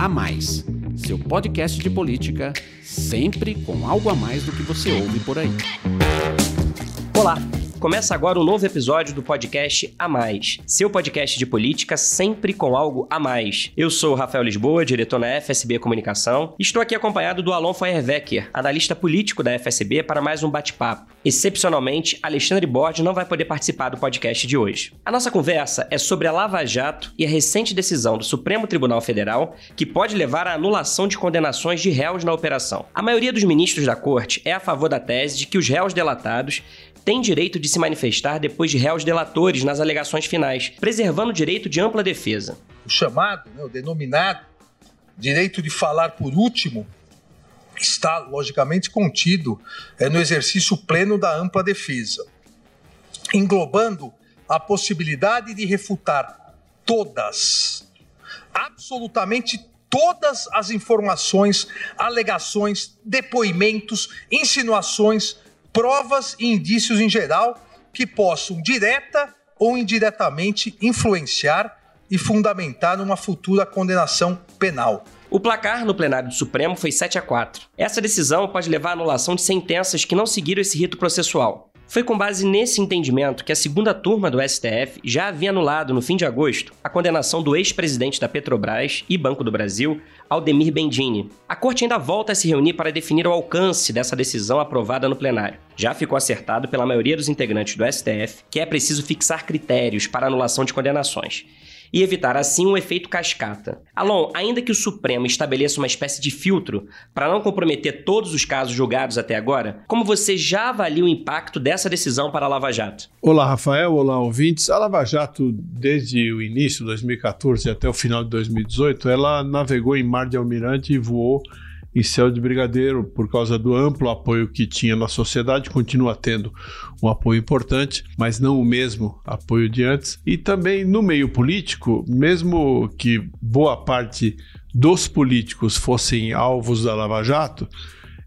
A Mais, seu podcast de política, sempre com algo a mais do que você ouve por aí. Olá! Começa agora um novo episódio do podcast A Mais, seu podcast de política sempre com algo a mais. Eu sou Rafael Lisboa, diretor na FSB Comunicação, estou aqui acompanhado do Alon Feuerwecker, analista político da FSB, para mais um bate-papo. Excepcionalmente, Alexandre Borges não vai poder participar do podcast de hoje. A nossa conversa é sobre a Lava Jato e a recente decisão do Supremo Tribunal Federal que pode levar à anulação de condenações de réus na operação. A maioria dos ministros da corte é a favor da tese de que os réus delatados tem direito de se manifestar depois de réus delatores nas alegações finais, preservando o direito de ampla defesa. O chamado, né, o denominado direito de falar por último, está logicamente contido é, no exercício pleno da ampla defesa, englobando a possibilidade de refutar todas, absolutamente todas as informações, alegações, depoimentos, insinuações provas e indícios em geral que possam direta ou indiretamente influenciar e fundamentar uma futura condenação penal. O placar no plenário do Supremo foi 7 a 4. Essa decisão pode levar à anulação de sentenças que não seguiram esse rito processual. Foi com base nesse entendimento que a segunda turma do STF já havia anulado, no fim de agosto, a condenação do ex-presidente da Petrobras e Banco do Brasil, Aldemir Bendini. A corte ainda volta a se reunir para definir o alcance dessa decisão aprovada no plenário. Já ficou acertado pela maioria dos integrantes do STF que é preciso fixar critérios para anulação de condenações e evitar assim um efeito cascata. Alon, ainda que o Supremo estabeleça uma espécie de filtro para não comprometer todos os casos julgados até agora, como você já avalia o impacto dessa decisão para a Lava Jato? Olá, Rafael. Olá, ouvintes. A Lava Jato, desde o início de 2014 até o final de 2018, ela navegou em mar de almirante e voou em céu de brigadeiro por causa do amplo apoio que tinha na sociedade, continua tendo um apoio importante, mas não o mesmo apoio de antes. E também no meio político, mesmo que boa parte dos políticos fossem alvos da Lava Jato,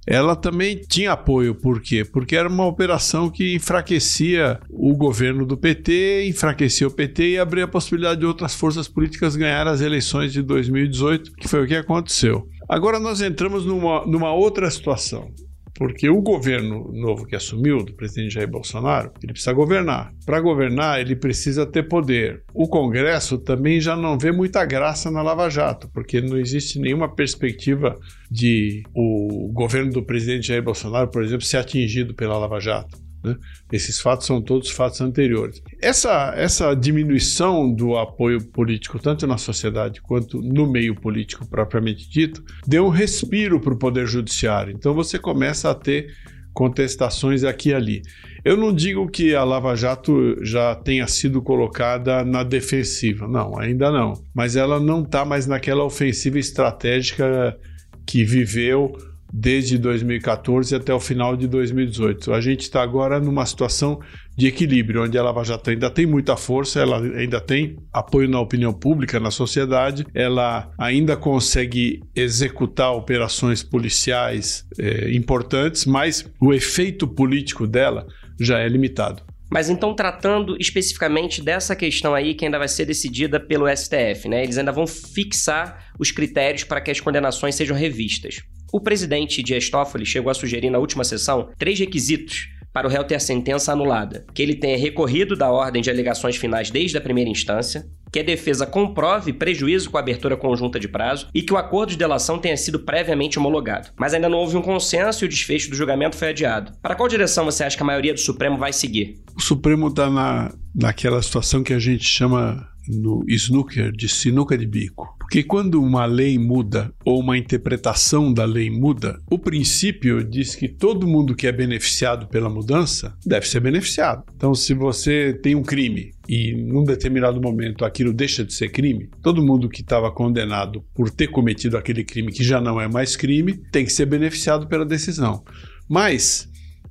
ela também tinha apoio. Por quê? Porque era uma operação que enfraquecia o governo do PT, enfraquecia o PT e abria a possibilidade de outras forças políticas ganhar as eleições de 2018, que foi o que aconteceu. Agora nós entramos numa, numa outra situação. Porque o governo novo que assumiu, do presidente Jair Bolsonaro, ele precisa governar. Para governar, ele precisa ter poder. O Congresso também já não vê muita graça na Lava Jato, porque não existe nenhuma perspectiva de o governo do presidente Jair Bolsonaro, por exemplo, ser atingido pela Lava Jato. Né? Esses fatos são todos fatos anteriores. Essa, essa diminuição do apoio político, tanto na sociedade quanto no meio político propriamente dito, deu um respiro para o Poder Judiciário. Então você começa a ter contestações aqui e ali. Eu não digo que a Lava Jato já tenha sido colocada na defensiva, não, ainda não. Mas ela não está mais naquela ofensiva estratégica que viveu desde 2014 até o final de 2018. A gente está agora numa situação de equilíbrio, onde a Lava Jato ainda tem muita força, ela ainda tem apoio na opinião pública, na sociedade, ela ainda consegue executar operações policiais é, importantes, mas o efeito político dela já é limitado. Mas então, tratando especificamente dessa questão aí, que ainda vai ser decidida pelo STF, né? Eles ainda vão fixar os critérios para que as condenações sejam revistas. O presidente Dias Toffoli chegou a sugerir na última sessão três requisitos para o réu ter a sentença anulada: que ele tenha recorrido da ordem de alegações finais desde a primeira instância, que a defesa comprove prejuízo com a abertura conjunta de prazo e que o acordo de delação tenha sido previamente homologado. Mas ainda não houve um consenso e o desfecho do julgamento foi adiado. Para qual direção você acha que a maioria do Supremo vai seguir? O Supremo está na, naquela situação que a gente chama no snooker de sinuca de bico. Porque quando uma lei muda ou uma interpretação da lei muda, o princípio diz que todo mundo que é beneficiado pela mudança deve ser beneficiado. Então, se você tem um crime e num determinado momento aquilo deixa de ser crime, todo mundo que estava condenado por ter cometido aquele crime que já não é mais crime tem que ser beneficiado pela decisão. Mas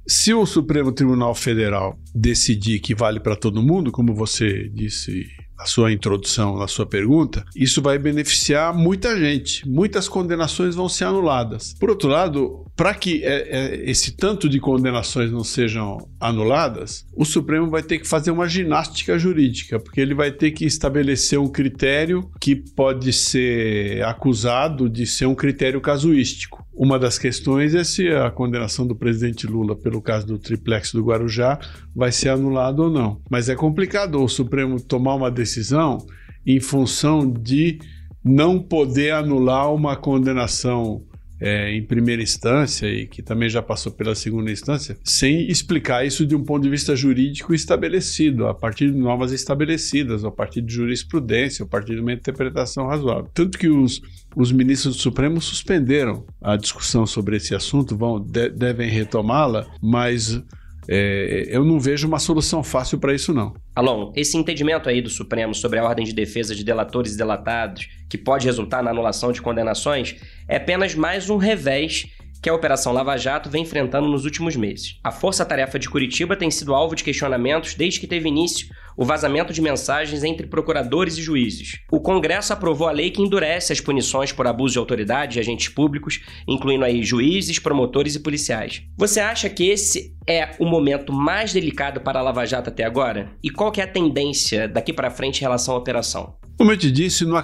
se o Supremo Tribunal Federal decidir que vale para todo mundo, como você disse a sua introdução, a sua pergunta, isso vai beneficiar muita gente. Muitas condenações vão ser anuladas. Por outro lado, para que é, é, esse tanto de condenações não sejam anuladas, o Supremo vai ter que fazer uma ginástica jurídica, porque ele vai ter que estabelecer um critério que pode ser acusado de ser um critério casuístico. Uma das questões é se a condenação do presidente Lula pelo caso do triplex do Guarujá vai ser anulada ou não. Mas é complicado o Supremo tomar uma decisão em função de não poder anular uma condenação é, em primeira instância e que também já passou pela segunda instância, sem explicar isso de um ponto de vista jurídico estabelecido, a partir de normas estabelecidas, a partir de jurisprudência, a partir de uma interpretação razoável. Tanto que os, os ministros do Supremo suspenderam a discussão sobre esse assunto, vão de, devem retomá-la, mas é, eu não vejo uma solução fácil para isso, não. Alon, esse entendimento aí do Supremo sobre a ordem de defesa de delatores e delatados, que pode resultar na anulação de condenações, é apenas mais um revés que a Operação Lava Jato vem enfrentando nos últimos meses. A Força Tarefa de Curitiba tem sido alvo de questionamentos desde que teve início o vazamento de mensagens entre procuradores e juízes. O Congresso aprovou a lei que endurece as punições por abuso de autoridade de agentes públicos, incluindo aí juízes, promotores e policiais. Você acha que esse é o momento mais delicado para a Lava Jato até agora? E qual é a tendência daqui para frente em relação à operação? Como eu te disse, não,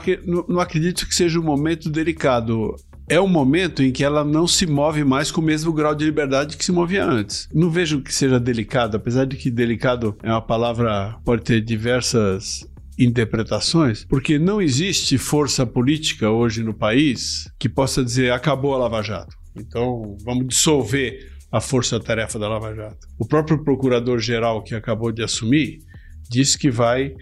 não acredito que seja um momento delicado é o momento em que ela não se move mais com o mesmo grau de liberdade que se movia antes. Não vejo que seja delicado, apesar de que delicado é uma palavra pode ter diversas interpretações, porque não existe força política hoje no país que possa dizer acabou a Lava Jato. Então, vamos dissolver a força-tarefa da Lava Jato. O próprio procurador-geral que acabou de assumir disse que vai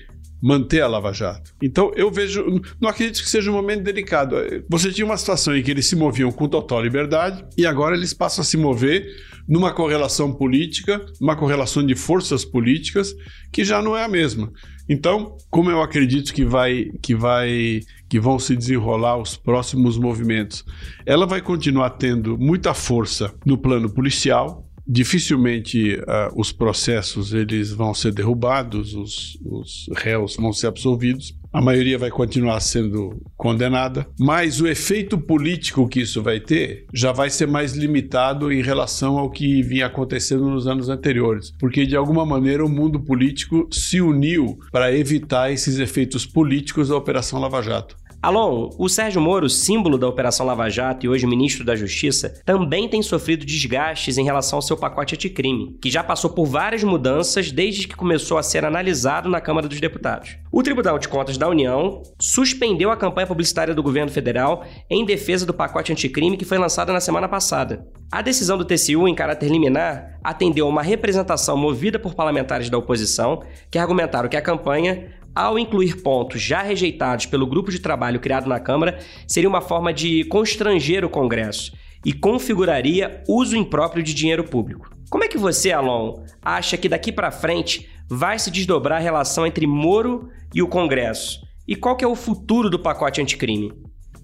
manter a Lava Jato. Então eu vejo, não acredito que seja um momento delicado. Você tinha uma situação em que eles se moviam com total liberdade e agora eles passam a se mover numa correlação política, numa correlação de forças políticas que já não é a mesma. Então, como eu acredito que vai que vai que vão se desenrolar os próximos movimentos, ela vai continuar tendo muita força no plano policial, dificilmente uh, os processos eles vão ser derrubados, os, os réus vão ser absolvidos, a maioria vai continuar sendo condenada, mas o efeito político que isso vai ter já vai ser mais limitado em relação ao que vinha acontecendo nos anos anteriores, porque de alguma maneira o mundo político se uniu para evitar esses efeitos políticos da Operação Lava Jato. Alon, o Sérgio Moro, símbolo da Operação Lava Jato e hoje ministro da Justiça, também tem sofrido desgastes em relação ao seu pacote anticrime, que já passou por várias mudanças desde que começou a ser analisado na Câmara dos Deputados. O Tribunal de Contas da União suspendeu a campanha publicitária do governo federal em defesa do pacote anticrime que foi lançado na semana passada. A decisão do TCU, em caráter liminar, atendeu a uma representação movida por parlamentares da oposição que argumentaram que a campanha ao incluir pontos já rejeitados pelo grupo de trabalho criado na Câmara, seria uma forma de constranger o Congresso e configuraria uso impróprio de dinheiro público. Como é que você, Alon, acha que daqui para frente vai se desdobrar a relação entre Moro e o Congresso? E qual que é o futuro do pacote anticrime?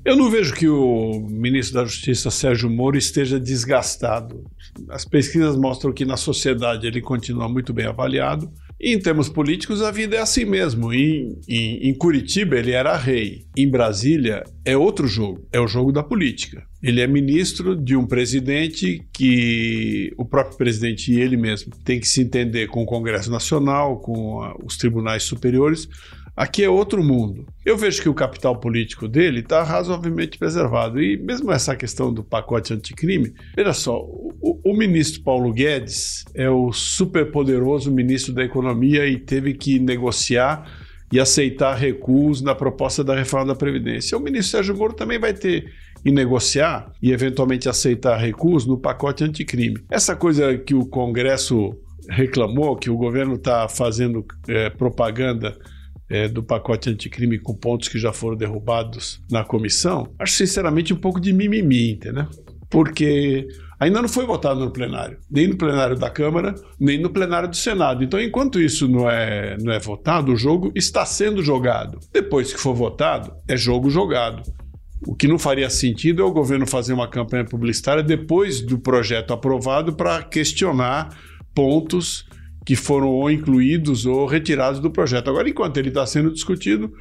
Eu não vejo que o ministro da Justiça, Sérgio Moro, esteja desgastado. As pesquisas mostram que na sociedade ele continua muito bem avaliado. E em termos políticos, a vida é assim mesmo. Em, em, em, Curitiba, ele era rei. Em Brasília, é outro jogo. É o jogo da política. Ele é ministro de um presidente que o próprio presidente e ele mesmo tem que se entender com o Congresso Nacional, com a, os tribunais superiores Aqui é outro mundo. Eu vejo que o capital político dele está razoavelmente preservado. E mesmo essa questão do pacote anticrime, veja só, o, o ministro Paulo Guedes é o superpoderoso ministro da Economia e teve que negociar e aceitar recuos na proposta da reforma da Previdência. O ministro Sérgio Moro também vai ter que negociar e eventualmente aceitar recuos no pacote anticrime. Essa coisa que o Congresso reclamou, que o governo está fazendo é, propaganda é, do pacote anticrime com pontos que já foram derrubados na comissão, acho sinceramente um pouco de mimimi, entendeu? Porque ainda não foi votado no plenário, nem no plenário da Câmara, nem no plenário do Senado. Então, enquanto isso não é, não é votado, o jogo está sendo jogado. Depois que for votado, é jogo jogado. O que não faria sentido é o governo fazer uma campanha publicitária depois do projeto aprovado para questionar pontos que foram ou incluídos ou retirados do projeto. Agora, enquanto ele está sendo discutido,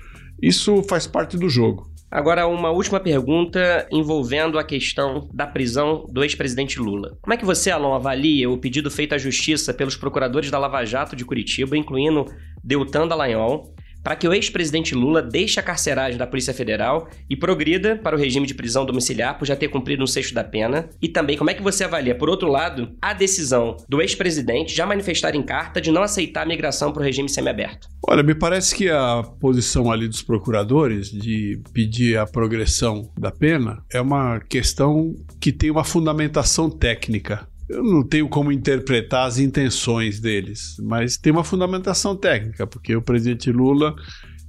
isso faz parte do jogo. Agora, uma última pergunta envolvendo a questão da prisão do ex-presidente Lula. Como é que você, Alon, avalia o pedido feito à Justiça pelos procuradores da Lava Jato de Curitiba, incluindo Deltan Dallagnol, para que o ex-presidente Lula deixe a carceragem da Polícia Federal e progrida para o regime de prisão domiciliar por já ter cumprido um sexto da pena? E também, como é que você avalia, por outro lado, a decisão do ex-presidente já manifestar em carta de não aceitar a migração para o regime semiaberto? Olha, me parece que a posição ali dos procuradores de pedir a progressão da pena é uma questão que tem uma fundamentação técnica eu não tenho como interpretar as intenções deles, mas tem uma fundamentação técnica, porque o presidente Lula,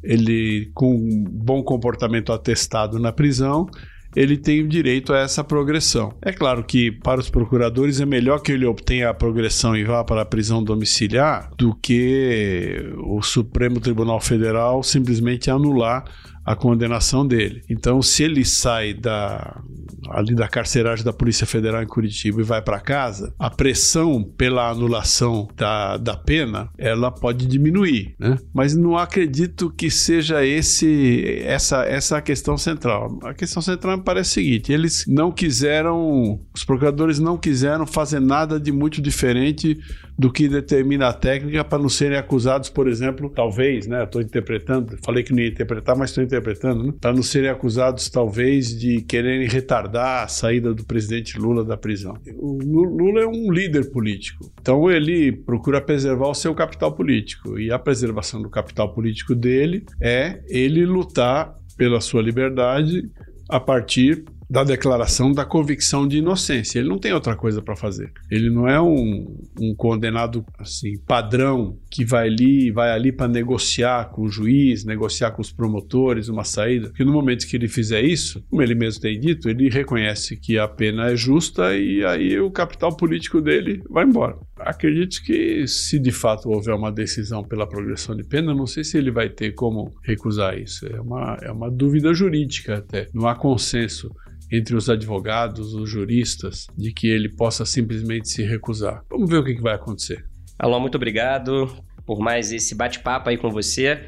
ele com um bom comportamento atestado na prisão, ele tem o direito a essa progressão. É claro que para os procuradores é melhor que ele obtenha a progressão e vá para a prisão domiciliar do que o Supremo Tribunal Federal simplesmente anular a condenação dele. Então, se ele sai da ali da carceragem da Polícia Federal em Curitiba e vai para casa, a pressão pela anulação da, da pena ela pode diminuir, né? Mas não acredito que seja esse essa essa a questão central. A questão central me parece o seguinte: eles não quiseram, os procuradores não quiseram fazer nada de muito diferente do que determina a técnica para não serem acusados, por exemplo, talvez, né? Estou interpretando, falei que não ia interpretar, mas estou interpretando, né? Para não serem acusados, talvez, de quererem retardar a saída do presidente Lula da prisão. O Lula é um líder político, então ele procura preservar o seu capital político e a preservação do capital político dele é ele lutar pela sua liberdade a partir da declaração da convicção de inocência. Ele não tem outra coisa para fazer. Ele não é um, um, condenado assim padrão que vai ali, vai ali para negociar com o juiz, negociar com os promotores uma saída. Porque no momento que ele fizer isso, como ele mesmo tem dito, ele reconhece que a pena é justa e aí o capital político dele vai embora. Acredito que se de fato houver uma decisão pela progressão de pena, não sei se ele vai ter como recusar isso. É uma, é uma dúvida jurídica até. Não há consenso entre os advogados, os juristas, de que ele possa simplesmente se recusar. Vamos ver o que, vai acontecer. Alô, muito obrigado por mais esse bate-papo aí com você.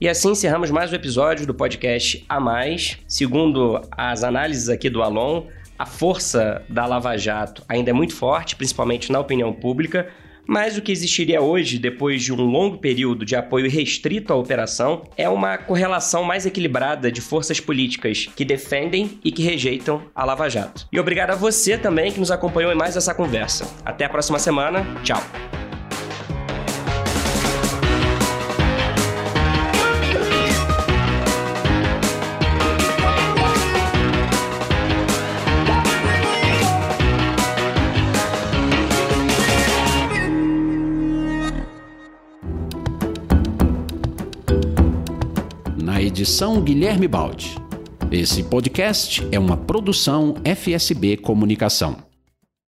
E assim encerramos mais um episódio do podcast A Mais. Segundo as análises aqui do Alon, a força da Lava Jato ainda é muito forte, principalmente na opinião pública, mas o que existiria hoje, depois de um longo período de apoio restrito à operação, é uma correlação mais equilibrada de forças políticas que defendem e que rejeitam a Lava Jato. E obrigado a você também que nos acompanhou em mais essa conversa. Até a próxima semana. Tchau. Guilherme Baldi. Esse podcast é uma produção FSB Comunicação.